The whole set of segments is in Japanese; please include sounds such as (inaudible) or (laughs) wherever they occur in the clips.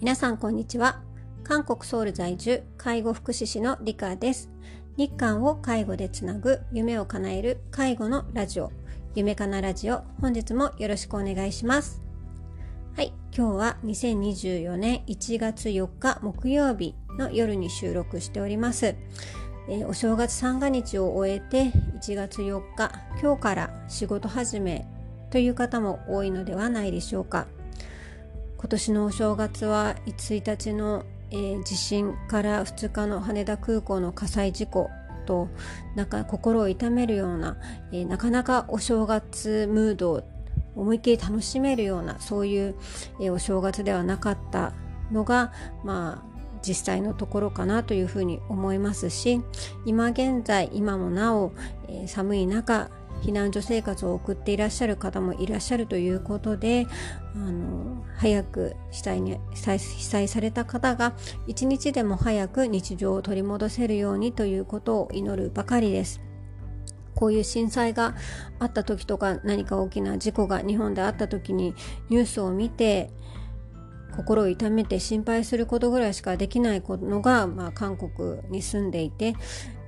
皆さんこんにちは。韓国ソウル在住介護福祉士のリカです。日韓を介護でつなぐ夢を叶える介護のラジオ。夢かなラジオ本日もよろしくお願いします。はい今日は2024年1月4日木曜日の夜に収録しております。えー、お正月三が日を終えて1月4日今日から仕事始めという方も多いのではないでしょうか。今年のお正月は1日の、えー、地震から2日の羽田空港の火災事故となんか心を痛めるような、えー、なかなかお正月ムードを思いっきり楽しめるようなそういう、えー、お正月ではなかったのがまあ実際のところかなというふうに思いますし今現在今もなお、えー、寒い中避難所生活を送っていらっしゃる方もいらっしゃるということであの早く被災に被災された方が一日でも早く日常を取り戻せるようにということを祈るばかりです。こういう震災があった時とか何か大きな事故が日本であった時にニュースを見て心を痛めて心配することぐらいしかできないのが、まあ、韓国に住んでいて、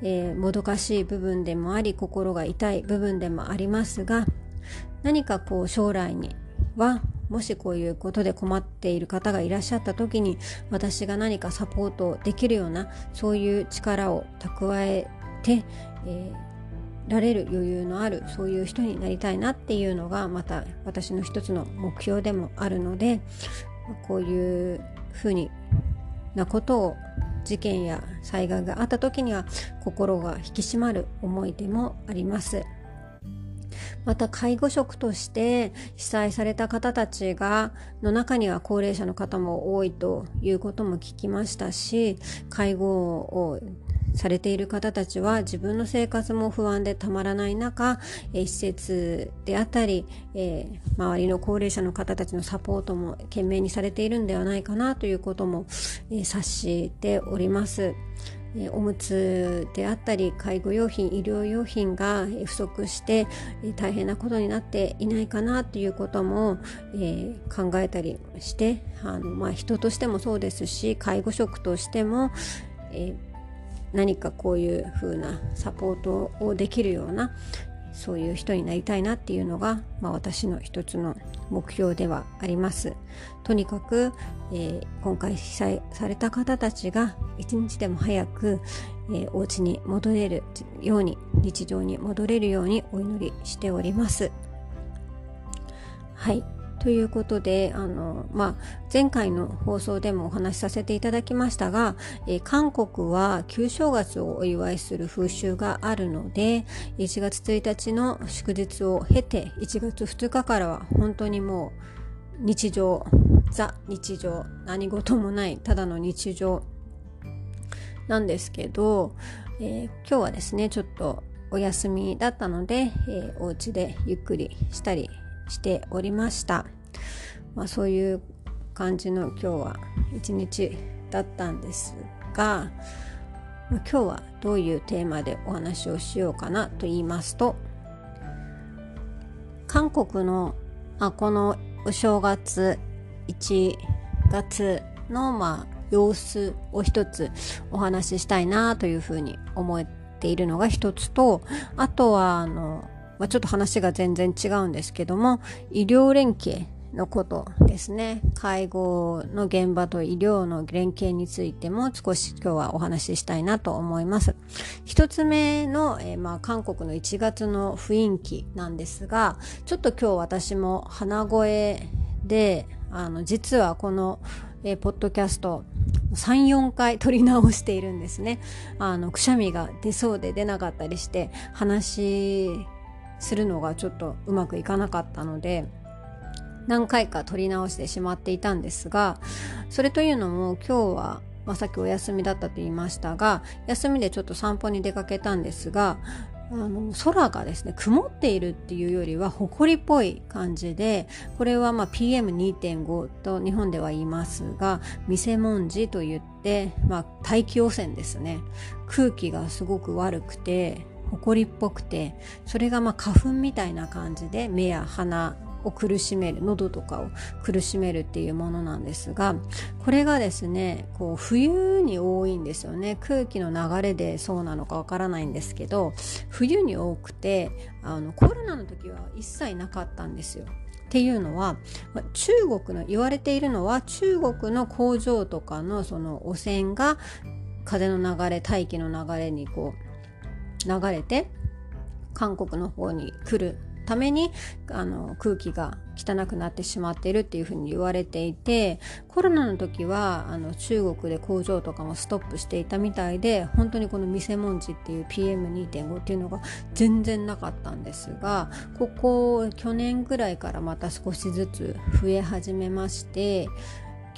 えー、もどかしい部分でもあり心が痛い部分でもありますが何かこう将来にはもしこういうことで困っている方がいらっしゃった時に私が何かサポートできるようなそういう力を蓄えて、えー、られる余裕のあるそういう人になりたいなっていうのがまた私の一つの目標でもあるのでこういうふうになことを事件や災害があった時には心が引き締まる思い出もあります。また介護職として被災された方たちがの中には高齢者の方も多いということも聞きましたし介護をされている方たちは自分の生活も不安でたまらない中、え、施設であったり、えー、周りの高齢者の方たちのサポートも懸命にされているんではないかなということも、えー、察しております。おむつであったり介護用品医療用品が不足して大変なことになっていないかなということも、え、考えたりしてあの、まあ、人としてもそうですし介護職としても、えー何かこういう風なサポートをできるようなそういう人になりたいなっていうのが、まあ、私の一つの目標ではあります。とにかく、えー、今回被災された方たちが一日でも早く、えー、お家に戻れるように日常に戻れるようにお祈りしております。はい。ということで、あの、まあ、前回の放送でもお話しさせていただきましたが、えー、韓国は旧正月をお祝いする風習があるので、1月1日の祝日を経て、1月2日からは本当にもう日常、ザ日常、何事もない、ただの日常なんですけど、えー、今日はですね、ちょっとお休みだったので、えー、お家でゆっくりしたりしておりました。まあ、そういう感じの今日は一日だったんですが、今日はどういうテーマでお話をしようかなと言いますと韓国の、あ、このお正月1月のまあ様子を一つお話ししたいなというふうに思っているのが一つとあとはあのまあ、ちょっと話が全然違うんですけども医療連携のことですね。介護の現場と医療の連携についても少し今日はお話ししたいなと思います。一つ目の、えー、まあ、韓国の1月の雰囲気なんですがちょっと今日私も鼻声であの実はこの、えー、ポッドキャスト34回撮り直しているんですね。あのくしゃみが出そうで出なかったりして話するのがちょっとうまくいかなかったので何回か撮り直してしまっていたんですがそれというのも今日は、まあ、さっきお休みだったと言いましたが休みでちょっと散歩に出かけたんですがあの空がですね曇っているっていうよりは埃っぽい感じでこれはま PM2.5 と日本では言いますが見せ文字といって、まあ、大気汚染ですね。空気がすごく悪くて埃っぽくてそれがまあ花粉みたいな感じで目や鼻を苦しめる喉とかを苦しめるっていうものなんですがこれがですねこう冬に多いんですよね空気の流れでそうなのかわからないんですけど冬に多くてあのコロナの時は一切なかったんですよ。っていうのは中国の言われているのは中国の工場とかのその汚染が風の流れ大気の流れにこう流れて韓国の方に来るためにあの空気が汚くなってしまっているっていうふうに言われていてコロナの時はあの中国で工場とかもストップしていたみたいで本当にこの見せ文字っていう PM2.5 っていうのが全然なかったんですがここ去年ぐらいからまた少しずつ増え始めまして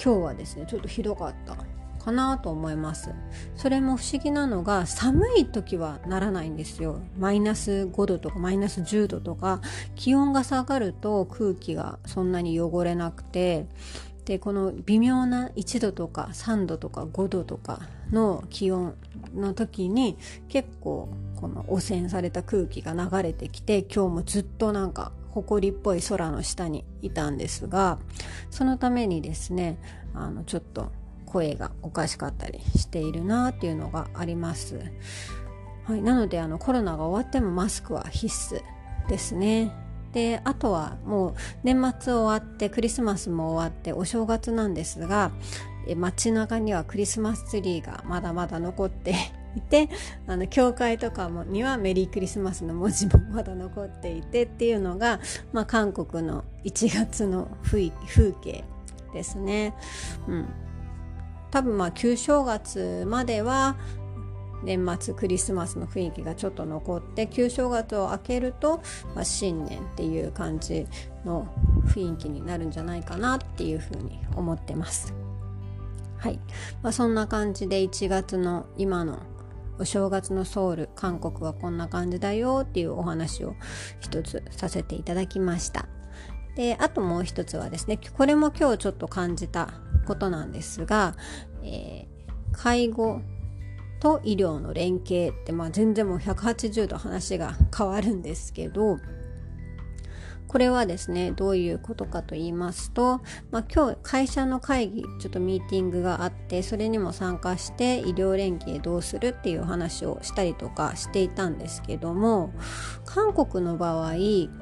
今日はですねちょっとひどかった。かなと思います。それも不思議なのが寒い時はならないんですよ。マイナス5度とかマイナス10度とか気温が下がると空気がそんなに汚れなくてでこの微妙な1度とか3度とか5度とかの気温の時に結構この汚染された空気が流れてきて今日もずっとなんか埃っぽい空の下にいたんですがそのためにですねあのちょっと声がおかしかったりしているなっていうのがあります。はい、なのであのコロナが終わってもマスクは必須ですね。であとはもう年末終わってクリスマスも終わってお正月なんですが街中にはクリスマスツリーがまだまだ残っていて (laughs) あの教会とかもにはメリークリスマスの文字もまだ残っていてっていうのが、まあ、韓国の1月の風景ですね。うん多分まあ旧正月までは年末クリスマスの雰囲気がちょっと残って旧正月を明けると、まあ、新年っていう感じの雰囲気になるんじゃないかなっていうふうに思ってます。はい、まあ、そんな感じで1月の今のお正月のソウル韓国はこんな感じだよっていうお話を一つさせていただきました。であともう一つはですねこれも今日ちょっと感じたことなんですが、えー、介護と医療の連携って、まあ、全然もう180度話が変わるんですけどこれはですねどういうことかと言いますと、まあ、今日会社の会議ちょっとミーティングがあってそれにも参加して医療連携どうするっていう話をしたりとかしていたんですけども韓国の場合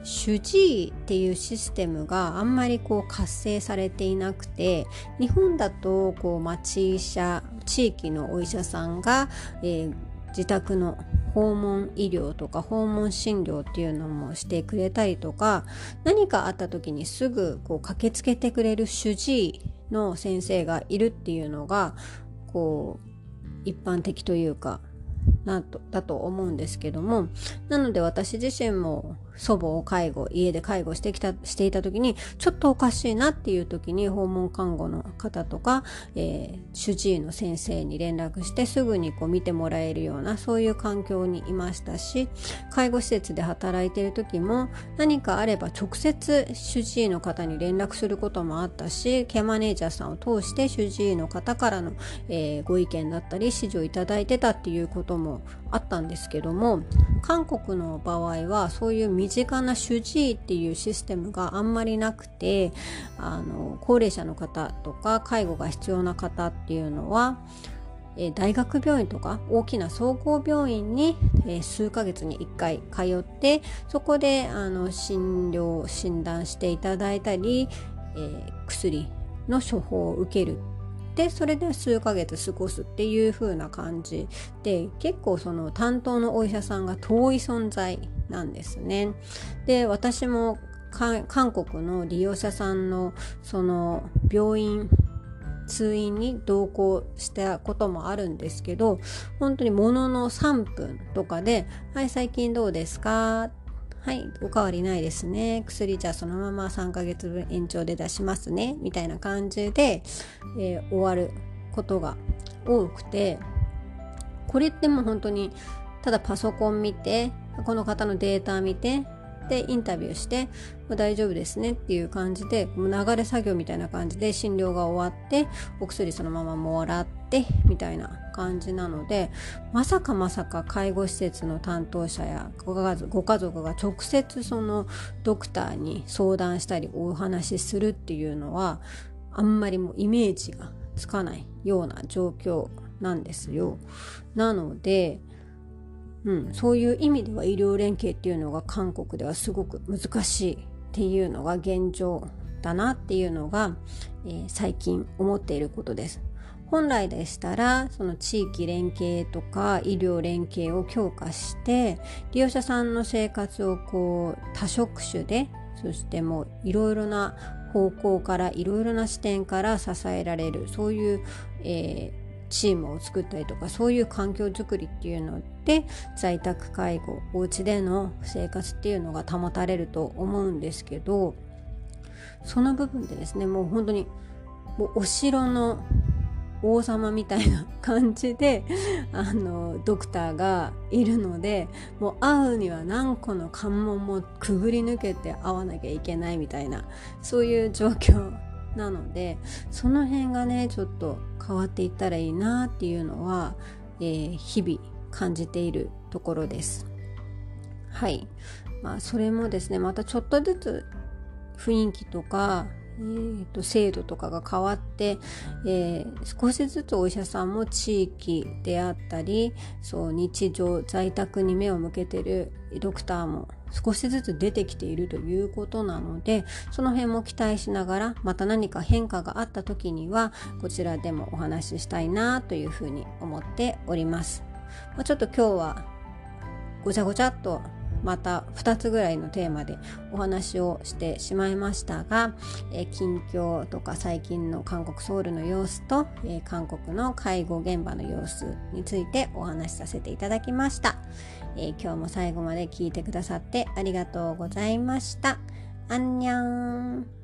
主治医っていうシステムがあんまりこう活性されていなくて日本だとこう町医者地域のお医者さんが、えー、自宅の訪問医療とか訪問診療っていうのもしてくれたりとか何かあった時にすぐこう駆けつけてくれる主治医の先生がいるっていうのがこう一般的というかなとだと思うんですけども。なので私自身も祖母を介護家で介護してきたしていた時にちょっとおかしいなっていう時に訪問看護の方とか、えー、主治医の先生に連絡してすぐにこう見てもらえるようなそういう環境にいましたし介護施設で働いている時も何かあれば直接主治医の方に連絡することもあったしケアマネージャーさんを通して主治医の方からの、えー、ご意見だったり指示をいただいてたっていうこともあったんですけども韓国の場合はそういう身近な主治医っていうシステムがあんまりなくてあの高齢者の方とか介護が必要な方っていうのは大学病院とか大きな総合病院に、数ヶ月に1回通ってそこであの診療診断していただいたり、えー、薬の処方を受けるでそれで数ヶ月過ごすっていう風な感じで結構その担当のお医者さんが遠い存在なんですね。で私も韓国の利用者さんのその病院通院に同行したこともあるんですけど本当にものの3分とかで「はい最近どうですか?」はい、おかわりないですね。薬じゃあそのまま3ヶ月分延長で出しますね。みたいな感じで、えー、終わることが多くて、これってもう本当にただパソコン見て、この方のデータ見て、で、インタビューして、大丈夫ですねっていう感じで、流れ作業みたいな感じで診療が終わって、お薬そのままもらって、みたいな感じなのでまさかまさか介護施設の担当者やご家族が直接そのドクターに相談したりお話しするっていうのはあんまりもうイメージがつかないような状況なんですよ。なので、うん、そういう意味では医療連携っていうのが韓国ではすごく難しいっていうのが現状だなっていうのが、えー、最近思っていることです。本来でしたらその地域連携とか医療連携を強化して利用者さんの生活をこう多職種でそしてもういろいろな方向からいろいろな視点から支えられるそういう、えー、チームを作ったりとかそういう環境づくりっていうので在宅介護お家での生活っていうのが保たれると思うんですけどその部分でですねもう本当にもうお城の王様みたいな感じで (laughs) あのドクターがいるのでもう会うには何個の関門もくぐり抜けて会わなきゃいけないみたいなそういう状況なのでその辺がねちょっと変わっていったらいいなっていうのは、えー、日々感じているところです。はいまあ、それもですねまたちょっとずつ雰囲気とかえーと、制度とかが変わって、えー、少しずつお医者さんも地域であったりそう日常在宅に目を向けてるドクターも少しずつ出てきているということなのでその辺も期待しながらまた何か変化があった時にはこちらでもお話ししたいなというふうに思っております。まあ、ちょっと今日はごちゃごちゃっとまた2つぐらいのテーマでお話をしてしまいましたが、え、近況とか最近の韓国ソウルの様子と、え、韓国の介護現場の様子についてお話しさせていただきました、えー、今日も最後まで聞いてくださってありがとうございました。アンニャン